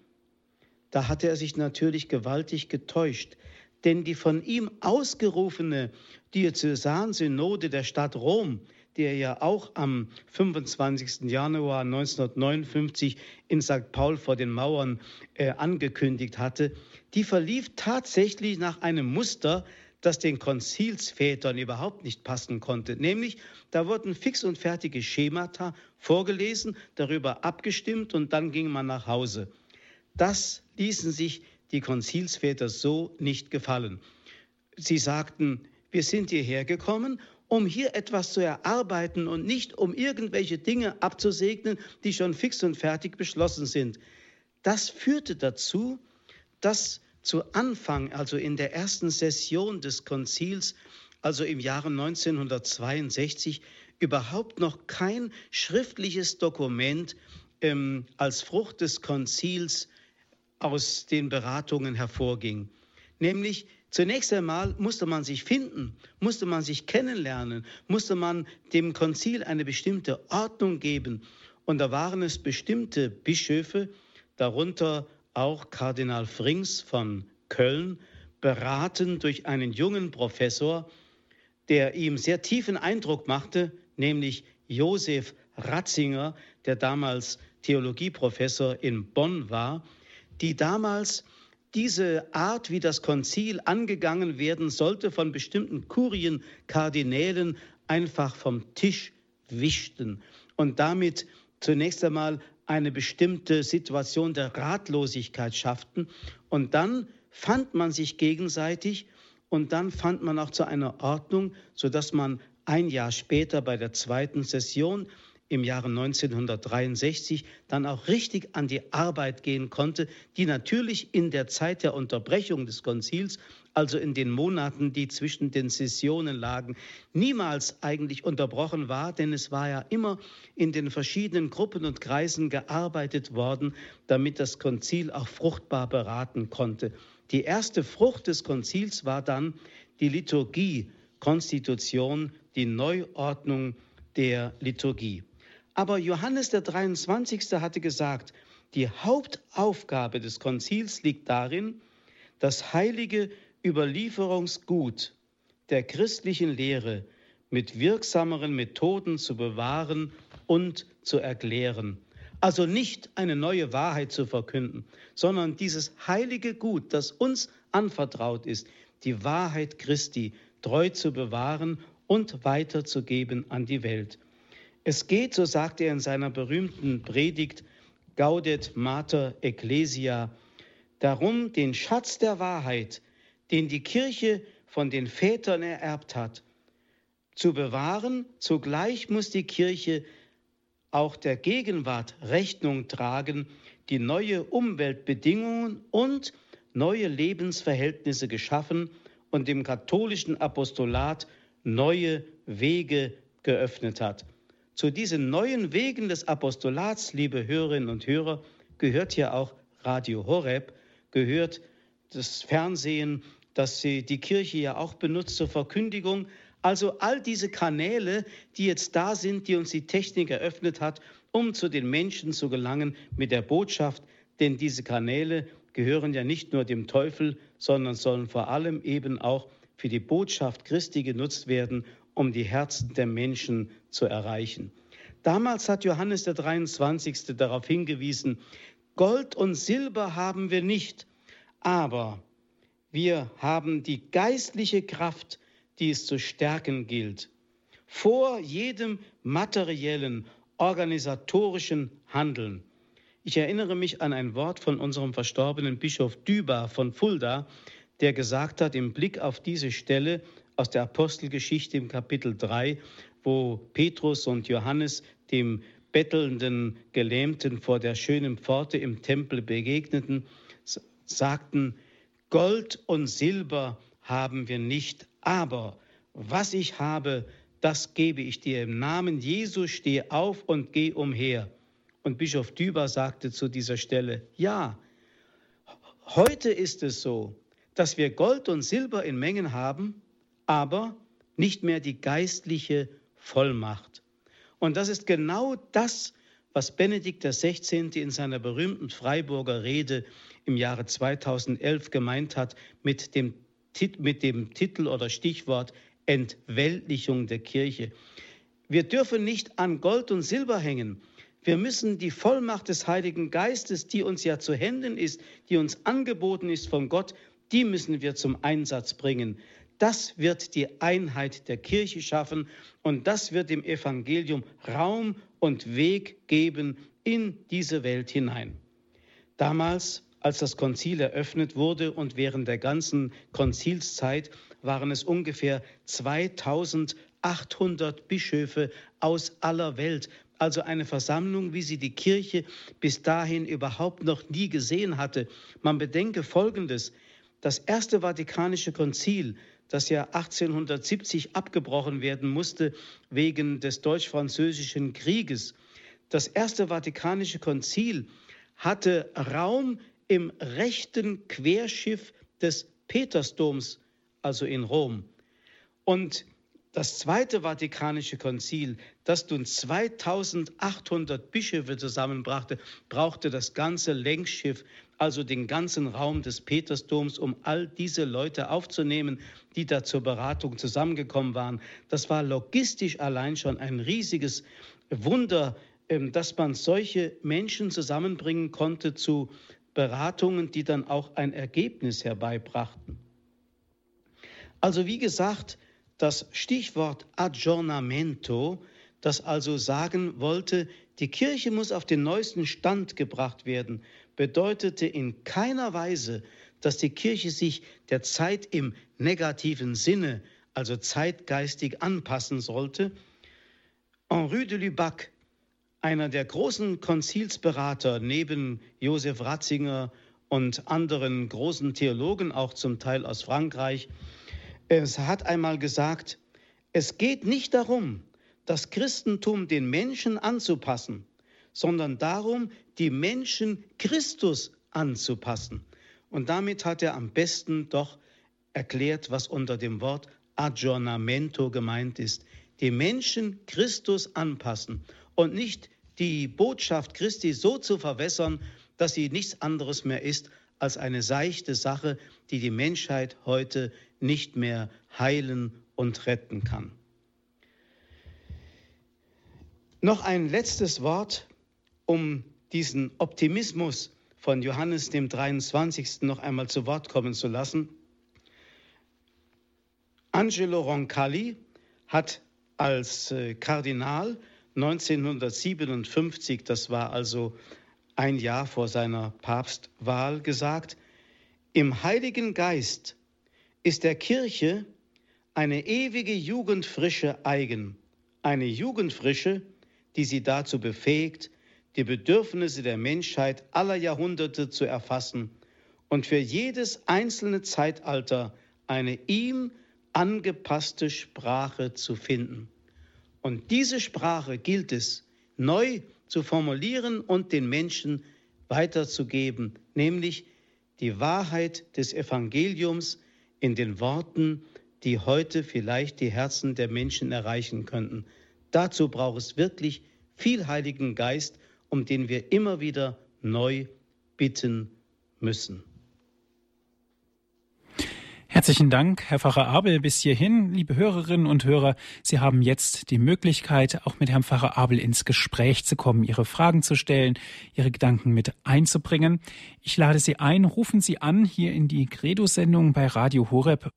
Da hatte er sich natürlich gewaltig getäuscht, denn die von ihm ausgerufene Diözesansynode der Stadt Rom, die er ja auch am 25. Januar 1959 in St. Paul vor den Mauern äh, angekündigt hatte, die verlief tatsächlich nach einem Muster, das den Konzilsvätern überhaupt nicht passen konnte. Nämlich, da wurden fix und fertige Schemata vorgelesen, darüber abgestimmt und dann ging man nach Hause. Das ließen sich die Konzilsväter so nicht gefallen. Sie sagten, wir sind hierher gekommen, um hier etwas zu erarbeiten und nicht um irgendwelche Dinge abzusegnen, die schon fix und fertig beschlossen sind. Das führte dazu, dass zu Anfang, also in der ersten Session des Konzils, also im Jahre 1962, überhaupt noch kein schriftliches Dokument ähm, als Frucht des Konzils aus den Beratungen hervorging. Nämlich zunächst einmal musste man sich finden, musste man sich kennenlernen, musste man dem Konzil eine bestimmte Ordnung geben. Und da waren es bestimmte Bischöfe, darunter auch Kardinal Frings von Köln, beraten durch einen jungen Professor, der ihm sehr tiefen Eindruck machte, nämlich Josef Ratzinger, der damals Theologieprofessor in Bonn war, die damals diese Art, wie das Konzil angegangen werden sollte, von bestimmten Kurien, Kardinälen einfach vom Tisch wischten. Und damit zunächst einmal eine bestimmte Situation der Ratlosigkeit schafften. Und dann fand man sich gegenseitig und dann fand man auch zu einer Ordnung, sodass man ein Jahr später bei der zweiten Session im Jahre 1963 dann auch richtig an die Arbeit gehen konnte, die natürlich in der Zeit der Unterbrechung des Konzils, also in den Monaten, die zwischen den Sessionen lagen, niemals eigentlich unterbrochen war, denn es war ja immer in den verschiedenen Gruppen und Kreisen gearbeitet worden, damit das Konzil auch fruchtbar beraten konnte. Die erste Frucht des Konzils war dann die Liturgie, Konstitution, die Neuordnung der Liturgie. Aber Johannes der 23. hatte gesagt, die Hauptaufgabe des Konzils liegt darin, das heilige Überlieferungsgut der christlichen Lehre mit wirksameren Methoden zu bewahren und zu erklären. Also nicht eine neue Wahrheit zu verkünden, sondern dieses heilige Gut, das uns anvertraut ist, die Wahrheit Christi treu zu bewahren und weiterzugeben an die Welt. Es geht, so sagt er in seiner berühmten Predigt Gaudet Mater Ecclesia, darum, den Schatz der Wahrheit, den die Kirche von den Vätern ererbt hat, zu bewahren. Zugleich muss die Kirche auch der Gegenwart Rechnung tragen, die neue Umweltbedingungen und neue Lebensverhältnisse geschaffen und dem katholischen Apostolat neue Wege geöffnet hat. Zu diesen neuen Wegen des Apostolats, liebe Hörerinnen und Hörer, gehört ja auch Radio Horeb, gehört das Fernsehen, das sie, die Kirche ja auch benutzt zur Verkündigung. Also all diese Kanäle, die jetzt da sind, die uns die Technik eröffnet hat, um zu den Menschen zu gelangen mit der Botschaft. Denn diese Kanäle gehören ja nicht nur dem Teufel, sondern sollen vor allem eben auch für die Botschaft Christi genutzt werden, um die Herzen der Menschen zu erreichen. Damals hat Johannes der 23. darauf hingewiesen, Gold und Silber haben wir nicht, aber wir haben die geistliche Kraft, die es zu stärken gilt. Vor jedem materiellen, organisatorischen Handeln. Ich erinnere mich an ein Wort von unserem verstorbenen Bischof Düber von Fulda, der gesagt hat, im Blick auf diese Stelle aus der Apostelgeschichte im Kapitel 3, wo Petrus und Johannes dem bettelnden Gelähmten vor der schönen Pforte im Tempel begegneten, sagten, Gold und Silber haben wir nicht, aber was ich habe, das gebe ich dir. Im Namen Jesu steh auf und geh umher. Und Bischof Düber sagte zu dieser Stelle, ja, heute ist es so, dass wir Gold und Silber in Mengen haben, aber nicht mehr die geistliche Vollmacht. Und das ist genau das, was Benedikt XVI. in seiner berühmten Freiburger Rede im Jahre 2011 gemeint hat mit dem, mit dem Titel oder Stichwort Entweltlichung der Kirche. Wir dürfen nicht an Gold und Silber hängen. Wir müssen die Vollmacht des Heiligen Geistes, die uns ja zu Händen ist, die uns angeboten ist von Gott, die müssen wir zum Einsatz bringen. Das wird die Einheit der Kirche schaffen und das wird dem Evangelium Raum und Weg geben in diese Welt hinein. Damals, als das Konzil eröffnet wurde und während der ganzen Konzilszeit waren es ungefähr 2800 Bischöfe aus aller Welt, also eine Versammlung, wie sie die Kirche bis dahin überhaupt noch nie gesehen hatte. Man bedenke Folgendes. Das Erste Vatikanische Konzil das ja 1870 abgebrochen werden musste wegen des Deutsch-Französischen Krieges. Das Erste Vatikanische Konzil hatte Raum im rechten Querschiff des Petersdoms, also in Rom. Und das Zweite Vatikanische Konzil, das nun 2800 Bischöfe zusammenbrachte, brauchte das ganze Längsschiff, also den ganzen Raum des Petersdoms, um all diese Leute aufzunehmen, die da zur Beratung zusammengekommen waren. Das war logistisch allein schon ein riesiges Wunder, ähm, dass man solche Menschen zusammenbringen konnte zu Beratungen, die dann auch ein Ergebnis herbeibrachten. Also wie gesagt, das Stichwort Aggiornamento, das also sagen wollte, die Kirche muss auf den neuesten Stand gebracht werden, bedeutete in keiner Weise, dass die Kirche sich der Zeit im negativen Sinne, also zeitgeistig anpassen sollte. Henri de Lubac, einer der großen Konzilsberater neben Josef Ratzinger und anderen großen Theologen, auch zum Teil aus Frankreich, es hat einmal gesagt, es geht nicht darum, das Christentum den Menschen anzupassen, sondern darum, die Menschen Christus anzupassen. Und damit hat er am besten doch erklärt, was unter dem Wort Aggiornamento gemeint ist. Die Menschen Christus anpassen und nicht die Botschaft Christi so zu verwässern, dass sie nichts anderes mehr ist als eine seichte Sache, die die Menschheit heute nicht mehr heilen und retten kann. Noch ein letztes Wort, um diesen Optimismus von Johannes dem 23. noch einmal zu Wort kommen zu lassen. Angelo Roncalli hat als äh, Kardinal 1957, das war also ein Jahr vor seiner Papstwahl, gesagt, im Heiligen Geist ist der Kirche eine ewige Jugendfrische eigen, eine Jugendfrische, die sie dazu befähigt, die Bedürfnisse der Menschheit aller Jahrhunderte zu erfassen und für jedes einzelne Zeitalter eine ihm angepasste Sprache zu finden. Und diese Sprache gilt es neu zu formulieren und den Menschen weiterzugeben, nämlich die Wahrheit des Evangeliums in den Worten, die heute vielleicht die Herzen der Menschen erreichen könnten. Dazu braucht es wirklich viel Heiligen Geist, um den wir immer wieder neu bitten müssen. Herzlichen Dank, Herr Pfarrer Abel, bis hierhin. Liebe Hörerinnen und Hörer, Sie haben jetzt die Möglichkeit, auch mit Herrn Pfarrer Abel ins Gespräch zu kommen, Ihre Fragen zu stellen, Ihre Gedanken mit einzubringen. Ich lade Sie ein, rufen Sie an hier in die Credo-Sendung bei Radio Horeb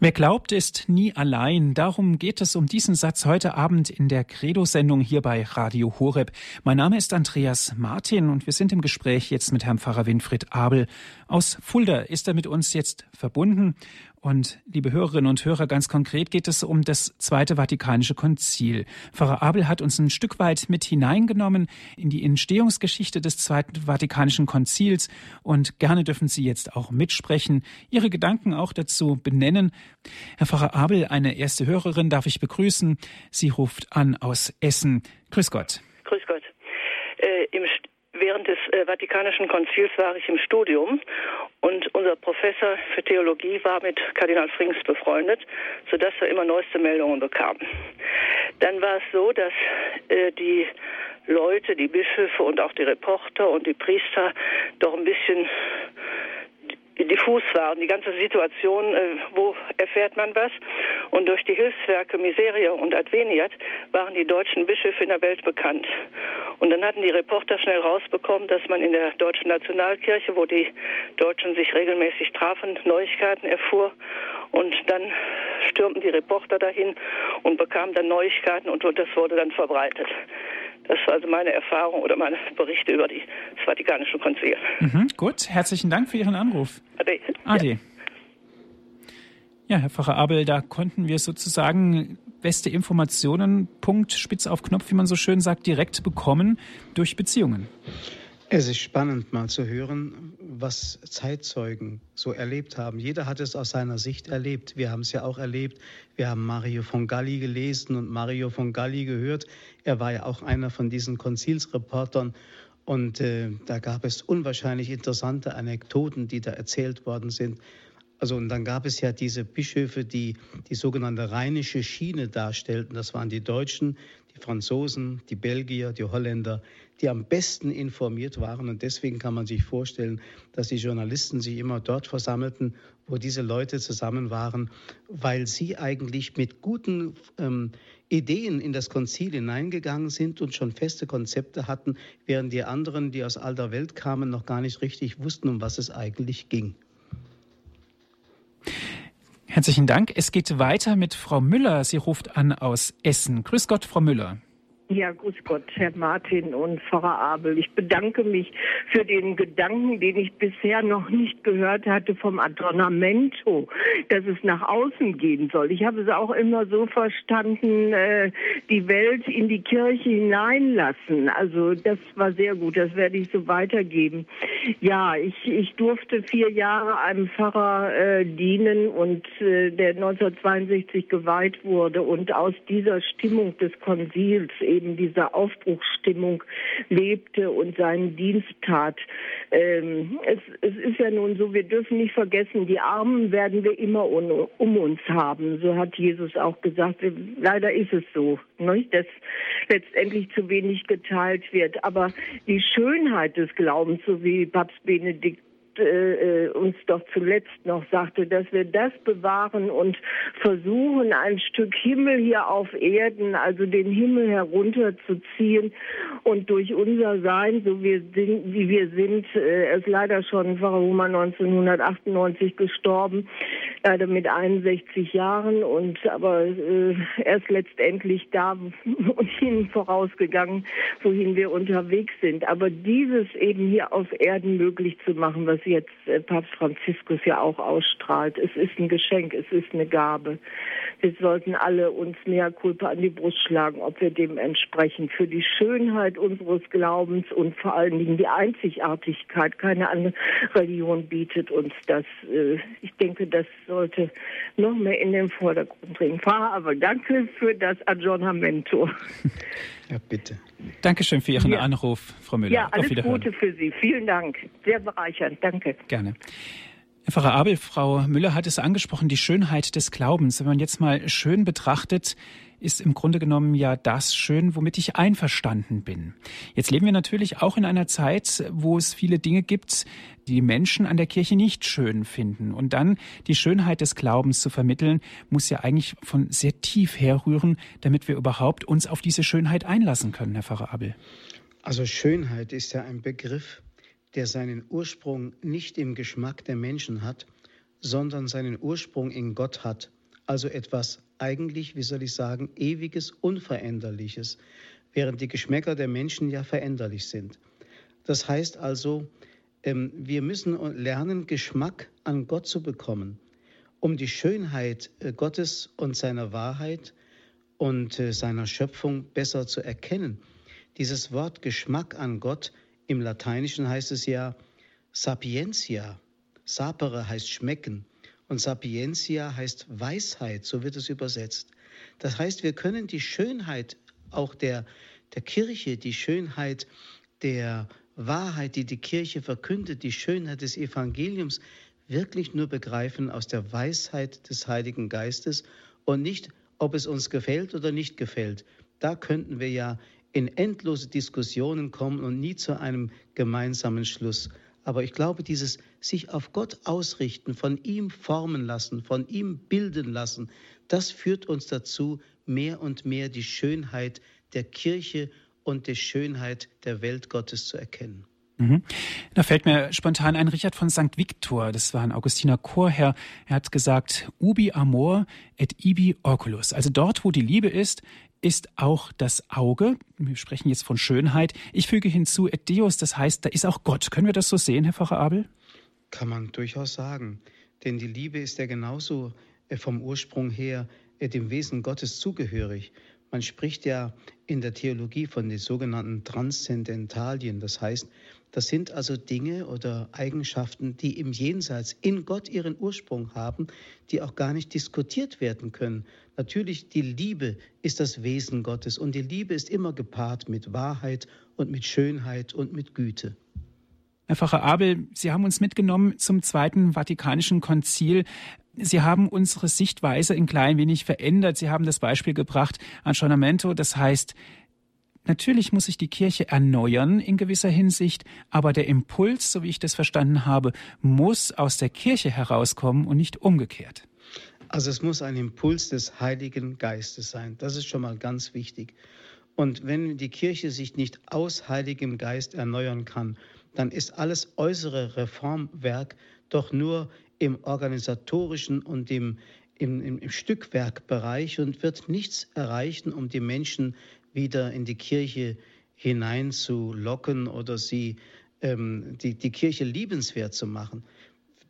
Wer glaubt, ist nie allein. Darum geht es um diesen Satz heute Abend in der Credo-Sendung hier bei Radio Horeb. Mein Name ist Andreas Martin und wir sind im Gespräch jetzt mit Herrn Pfarrer Winfried Abel. Aus Fulda ist er mit uns jetzt verbunden und liebe Hörerinnen und Hörer, ganz konkret geht es um das Zweite Vatikanische Konzil. Pfarrer Abel hat uns ein Stück weit mit hineingenommen in die Entstehungsgeschichte des Zweiten Vatikanischen Konzils und gerne dürfen Sie jetzt auch mitsprechen, Ihre Gedanken auch dazu benennen. Herr Pfarrer Abel, eine erste Hörerin darf ich begrüßen. Sie ruft an aus Essen. Grüß Gott. Grüß Gott. Äh, Im während des äh, Vatikanischen Konzils war ich im Studium und unser Professor für Theologie war mit Kardinal Frings befreundet, sodass er immer neueste Meldungen bekam. Dann war es so, dass äh, die Leute, die Bischöfe und auch die Reporter und die Priester doch ein bisschen diffus war und die ganze Situation, äh, wo erfährt man was. Und durch die Hilfswerke Miseria und Adveniat waren die deutschen Bischöfe in der Welt bekannt. Und dann hatten die Reporter schnell rausbekommen, dass man in der deutschen Nationalkirche, wo die Deutschen sich regelmäßig trafen, Neuigkeiten erfuhr. Und dann stürmten die Reporter dahin und bekamen dann Neuigkeiten und das wurde dann verbreitet. Das war also meine Erfahrung oder meine Berichte über die, das Vatikanische Konzil. Mhm, gut, herzlichen Dank für Ihren Anruf. Ade. Ade. Ja. ja, Herr Pfarrer Abel, da konnten wir sozusagen beste Informationen, Punkt, Spitz auf Knopf, wie man so schön sagt, direkt bekommen durch Beziehungen. Es ist spannend mal zu hören, was Zeitzeugen so erlebt haben. Jeder hat es aus seiner Sicht erlebt. Wir haben es ja auch erlebt. Wir haben Mario von Galli gelesen und Mario von Galli gehört. Er war ja auch einer von diesen Konzilsreportern. Und äh, da gab es unwahrscheinlich interessante Anekdoten, die da erzählt worden sind. Also und dann gab es ja diese Bischöfe, die die sogenannte rheinische Schiene darstellten. Das waren die Deutschen, die Franzosen, die Belgier, die Holländer, die am besten informiert waren. Und deswegen kann man sich vorstellen, dass die Journalisten sich immer dort versammelten, wo diese Leute zusammen waren, weil sie eigentlich mit guten ähm, Ideen in das Konzil hineingegangen sind und schon feste Konzepte hatten, während die anderen, die aus alter Welt kamen, noch gar nicht richtig wussten, um was es eigentlich ging. Herzlichen Dank. Es geht weiter mit Frau Müller. Sie ruft an aus Essen. Grüß Gott, Frau Müller. Ja, grüß Gott, Herr Martin und Pfarrer Abel. Ich bedanke mich für den Gedanken, den ich bisher noch nicht gehört hatte vom Adornamento, dass es nach außen gehen soll. Ich habe es auch immer so verstanden, äh, die Welt in die Kirche hineinlassen. Also das war sehr gut, das werde ich so weitergeben. Ja, ich, ich durfte vier Jahre einem Pfarrer äh, dienen und äh, der 1962 geweiht wurde und aus dieser Stimmung des Konsils eben dieser Aufbruchsstimmung lebte und seinen Dienst tat. Ähm, es, es, ist ja nun so, wir dürfen nicht vergessen, die Armen werden wir immer um, um uns haben. So hat Jesus auch gesagt. Leider ist es so, nicht? dass letztendlich zu wenig geteilt wird. Aber die Schönheit des Glaubens, so wie Papst Benedikt äh, äh, uns doch zuletzt noch sagte, dass wir das bewahren und versuchen, ein Stück Himmel hier auf Erden, also den Himmel herunterzuziehen und durch unser Sein, so wir sind, wie wir sind, äh, er ist leider schon Pfarrer Humann 1998 gestorben, leider mit 61 Jahren und aber äh, er ist letztendlich da und ihnen vorausgegangen, wohin wir unterwegs sind. Aber dieses eben hier auf Erden möglich zu machen, was jetzt äh, Papst Franziskus ja auch ausstrahlt. Es ist ein Geschenk, es ist eine Gabe. Wir sollten alle uns mehr Kulpa an die Brust schlagen, ob wir dem entsprechen. Für die Schönheit unseres Glaubens und vor allen Dingen die Einzigartigkeit. Keine andere Religion bietet uns das. Äh, ich denke, das sollte noch mehr in den Vordergrund bringen. Pfarrer, aber danke für das Aggiornamento. Ja, bitte. Dankeschön für Ihren ja. Anruf, Frau Müller. Ja, alles Gute für Sie. Vielen Dank. Sehr bereichernd. Danke. Gerne. Herr Pfarrer Abel, Frau Müller hat es angesprochen, die Schönheit des Glaubens. Wenn man jetzt mal schön betrachtet, ist im Grunde genommen ja das schön, womit ich einverstanden bin. Jetzt leben wir natürlich auch in einer Zeit, wo es viele Dinge gibt, die Menschen an der Kirche nicht schön finden. Und dann die Schönheit des Glaubens zu vermitteln, muss ja eigentlich von sehr tief herrühren, damit wir überhaupt uns auf diese Schönheit einlassen können, Herr Pfarrer Abel. Also Schönheit ist ja ein Begriff, der seinen Ursprung nicht im Geschmack der Menschen hat, sondern seinen Ursprung in Gott hat. Also etwas eigentlich, wie soll ich sagen, ewiges, unveränderliches, während die Geschmäcker der Menschen ja veränderlich sind. Das heißt also, ähm, wir müssen lernen, Geschmack an Gott zu bekommen, um die Schönheit äh, Gottes und seiner Wahrheit und äh, seiner Schöpfung besser zu erkennen. Dieses Wort Geschmack an Gott im Lateinischen heißt es ja Sapientia. Sapere heißt schmecken. Und Sapientia heißt Weisheit, so wird es übersetzt. Das heißt, wir können die Schönheit auch der, der Kirche, die Schönheit der Wahrheit, die die Kirche verkündet, die Schönheit des Evangeliums wirklich nur begreifen aus der Weisheit des Heiligen Geistes und nicht, ob es uns gefällt oder nicht gefällt. Da könnten wir ja in endlose Diskussionen kommen und nie zu einem gemeinsamen Schluss. Aber ich glaube, dieses sich auf Gott ausrichten, von ihm formen lassen, von ihm bilden lassen, das führt uns dazu, mehr und mehr die Schönheit der Kirche und die Schönheit der Welt Gottes zu erkennen. Mhm. Da fällt mir spontan ein Richard von St. Victor, das war ein Augustiner Chorherr. Er hat gesagt, ubi amor et ibi oculus. Also dort, wo die Liebe ist, ist auch das Auge. Wir sprechen jetzt von Schönheit. Ich füge hinzu et Deus, das heißt, da ist auch Gott. Können wir das so sehen, Herr Pfarrer Abel? Kann man durchaus sagen. Denn die Liebe ist ja genauso äh, vom Ursprung her äh, dem Wesen Gottes zugehörig. Man spricht ja in der Theologie von den sogenannten Transzendentalien. Das heißt, das sind also Dinge oder Eigenschaften, die im Jenseits in Gott ihren Ursprung haben, die auch gar nicht diskutiert werden können. Natürlich, die Liebe ist das Wesen Gottes und die Liebe ist immer gepaart mit Wahrheit und mit Schönheit und mit Güte. Herr Pfarrer Abel, Sie haben uns mitgenommen zum Zweiten Vatikanischen Konzil. Sie haben unsere Sichtweise ein klein wenig verändert. Sie haben das Beispiel gebracht, Anschonamento, das heißt, Natürlich muss sich die Kirche erneuern in gewisser Hinsicht, aber der Impuls, so wie ich das verstanden habe, muss aus der Kirche herauskommen und nicht umgekehrt. Also es muss ein Impuls des Heiligen Geistes sein. Das ist schon mal ganz wichtig. Und wenn die Kirche sich nicht aus Heiligem Geist erneuern kann, dann ist alles äußere Reformwerk doch nur im organisatorischen und im, im, im Stückwerkbereich und wird nichts erreichen, um die Menschen wieder in die Kirche hineinzulocken oder sie ähm, die, die Kirche liebenswert zu machen.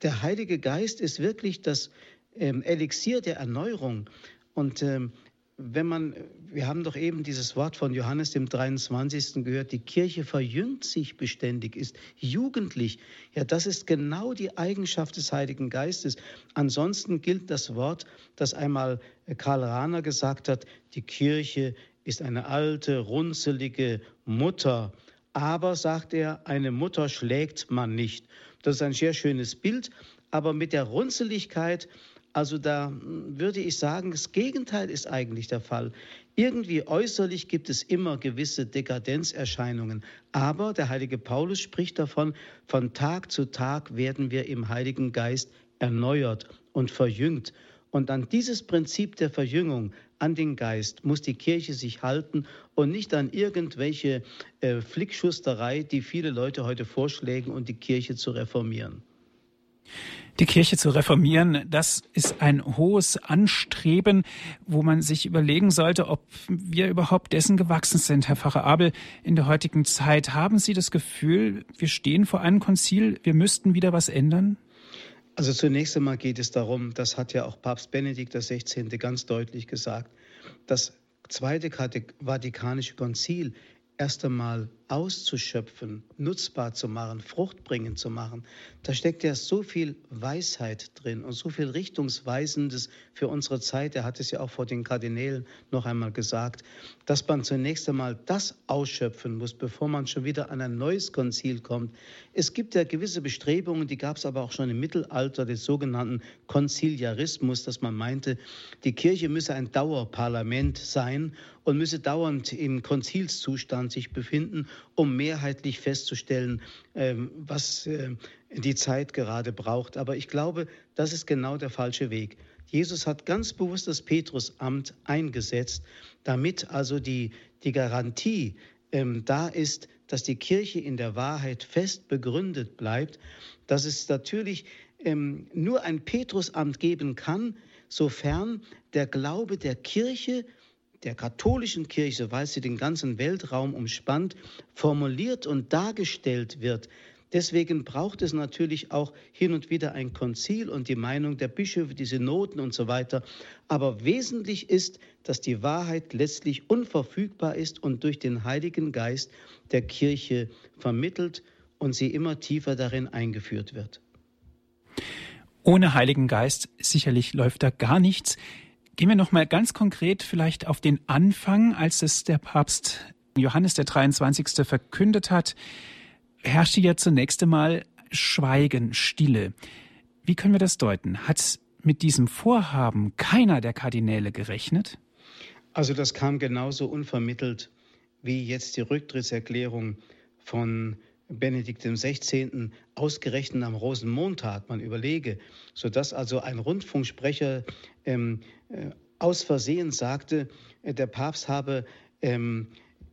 Der Heilige Geist ist wirklich das ähm, Elixier der Erneuerung. Und ähm, wenn man, wir haben doch eben dieses Wort von Johannes dem 23. gehört, die Kirche verjüngt sich beständig, ist jugendlich. Ja, das ist genau die Eigenschaft des Heiligen Geistes. Ansonsten gilt das Wort, das einmal Karl Rahner gesagt hat, die Kirche ist eine alte, runzelige Mutter. Aber, sagt er, eine Mutter schlägt man nicht. Das ist ein sehr schönes Bild, aber mit der Runzeligkeit, also da würde ich sagen, das Gegenteil ist eigentlich der Fall. Irgendwie äußerlich gibt es immer gewisse Dekadenzerscheinungen. Aber der heilige Paulus spricht davon, von Tag zu Tag werden wir im Heiligen Geist erneuert und verjüngt. Und an dieses Prinzip der Verjüngung, an den Geist, muss die Kirche sich halten und nicht an irgendwelche äh, Flickschusterei, die viele Leute heute vorschlägen, und die Kirche zu reformieren. Die Kirche zu reformieren, das ist ein hohes Anstreben, wo man sich überlegen sollte, ob wir überhaupt dessen gewachsen sind. Herr Pfarrer Abel, in der heutigen Zeit haben Sie das Gefühl, wir stehen vor einem Konzil, wir müssten wieder was ändern? Also zunächst einmal geht es darum, das hat ja auch Papst Benedikt XVI. ganz deutlich gesagt, das Zweite Vatikanische Konzil erst einmal auszuschöpfen, nutzbar zu machen, fruchtbringend zu machen. Da steckt ja so viel Weisheit drin und so viel Richtungsweisendes für unsere Zeit. Er hat es ja auch vor den Kardinälen noch einmal gesagt, dass man zunächst einmal das ausschöpfen muss, bevor man schon wieder an ein neues Konzil kommt. Es gibt ja gewisse Bestrebungen, die gab es aber auch schon im Mittelalter, des sogenannten Konziliarismus, dass man meinte, die Kirche müsse ein Dauerparlament sein und müsse dauernd im Konzilszustand sich befinden um mehrheitlich festzustellen, ähm, was äh, die Zeit gerade braucht. Aber ich glaube, das ist genau der falsche Weg. Jesus hat ganz bewusst das Petrusamt eingesetzt, damit also die, die Garantie ähm, da ist, dass die Kirche in der Wahrheit fest begründet bleibt, dass es natürlich ähm, nur ein Petrusamt geben kann, sofern der Glaube der Kirche der katholischen Kirche, weil sie den ganzen Weltraum umspannt, formuliert und dargestellt wird. Deswegen braucht es natürlich auch hin und wieder ein Konzil und die Meinung der Bischöfe, die Synoden und so weiter. Aber wesentlich ist, dass die Wahrheit letztlich unverfügbar ist und durch den Heiligen Geist der Kirche vermittelt und sie immer tiefer darin eingeführt wird. Ohne Heiligen Geist sicherlich läuft da gar nichts. Gehen wir noch mal ganz konkret vielleicht auf den Anfang, als es der Papst Johannes der 23. verkündet hat, herrschte ja zunächst einmal Schweigen, Stille. Wie können wir das deuten? Hat mit diesem Vorhaben keiner der Kardinäle gerechnet? Also das kam genauso unvermittelt wie jetzt die Rücktrittserklärung von Benedikt XVI. ausgerechnet am Rosenmontag, man überlege, sodass also ein Rundfunksprecher ähm, äh, aus Versehen sagte, äh, der Papst habe ähm,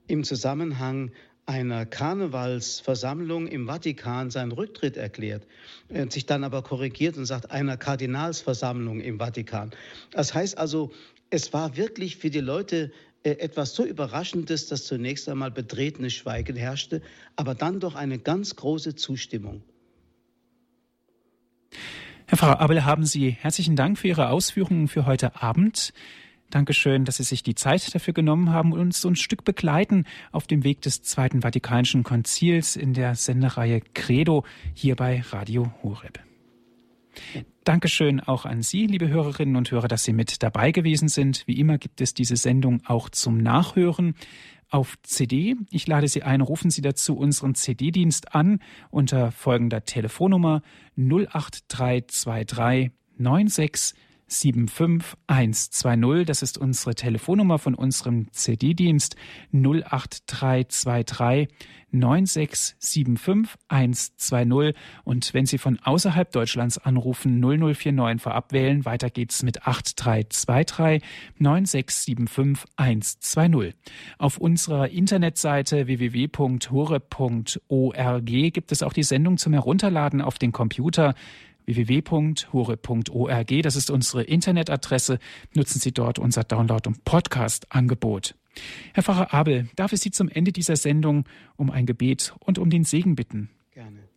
im Zusammenhang einer Karnevalsversammlung im Vatikan seinen Rücktritt erklärt, sich dann aber korrigiert und sagt, einer Kardinalsversammlung im Vatikan. Das heißt also, es war wirklich für die Leute etwas so Überraschendes, dass zunächst einmal betretenes Schweigen herrschte, aber dann doch eine ganz große Zustimmung. Herr Pfarrer Abel, haben Sie herzlichen Dank für Ihre Ausführungen für heute Abend. Dankeschön, dass Sie sich die Zeit dafür genommen haben und uns so ein Stück begleiten auf dem Weg des Zweiten Vatikanischen Konzils in der Sendereihe Credo hier bei Radio Horeb. Dankeschön auch an Sie, liebe Hörerinnen und Hörer, dass Sie mit dabei gewesen sind. Wie immer gibt es diese Sendung auch zum Nachhören auf CD. Ich lade Sie ein, rufen Sie dazu unseren CD-Dienst an unter folgender Telefonnummer 08323 96 75120. Das ist unsere Telefonnummer von unserem CD-Dienst 08323 9675120. Und wenn Sie von außerhalb Deutschlands anrufen, 0049 vorab wählen. Weiter geht's mit 8323 9675120. Auf unserer Internetseite www.hore.org gibt es auch die Sendung zum Herunterladen auf den Computer www.hure.org. Das ist unsere Internetadresse. Nutzen Sie dort unser Download- und Podcast-Angebot. Herr Pfarrer Abel, darf ich Sie zum Ende dieser Sendung um ein Gebet und um den Segen bitten? Gerne.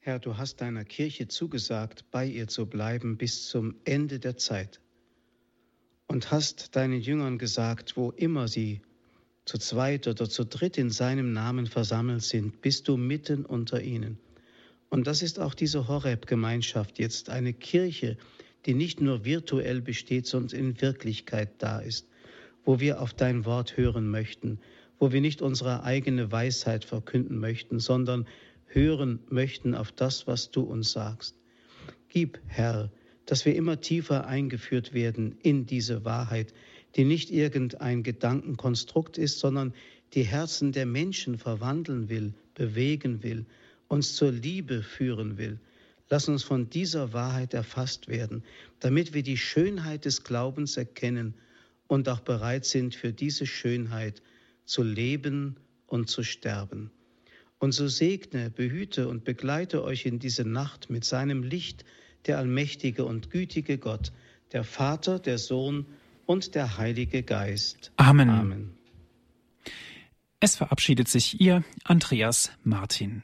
Herr, du hast deiner Kirche zugesagt, bei ihr zu bleiben bis zum Ende der Zeit. Und hast deinen Jüngern gesagt, wo immer sie zu zweit oder zu dritt in seinem Namen versammelt sind, bist du mitten unter ihnen. Und das ist auch diese Horeb-Gemeinschaft jetzt, eine Kirche, die nicht nur virtuell besteht, sondern in Wirklichkeit da ist, wo wir auf dein Wort hören möchten, wo wir nicht unsere eigene Weisheit verkünden möchten, sondern hören möchten auf das, was du uns sagst. Gib, Herr, dass wir immer tiefer eingeführt werden in diese Wahrheit, die nicht irgendein Gedankenkonstrukt ist, sondern die Herzen der Menschen verwandeln will, bewegen will, uns zur Liebe führen will. Lass uns von dieser Wahrheit erfasst werden, damit wir die Schönheit des Glaubens erkennen und auch bereit sind, für diese Schönheit zu leben und zu sterben. Und so segne, behüte und begleite euch in diese Nacht mit seinem Licht, der allmächtige und gütige Gott, der Vater, der Sohn und der Heilige Geist. Amen. Amen. Es verabschiedet sich Ihr Andreas Martin.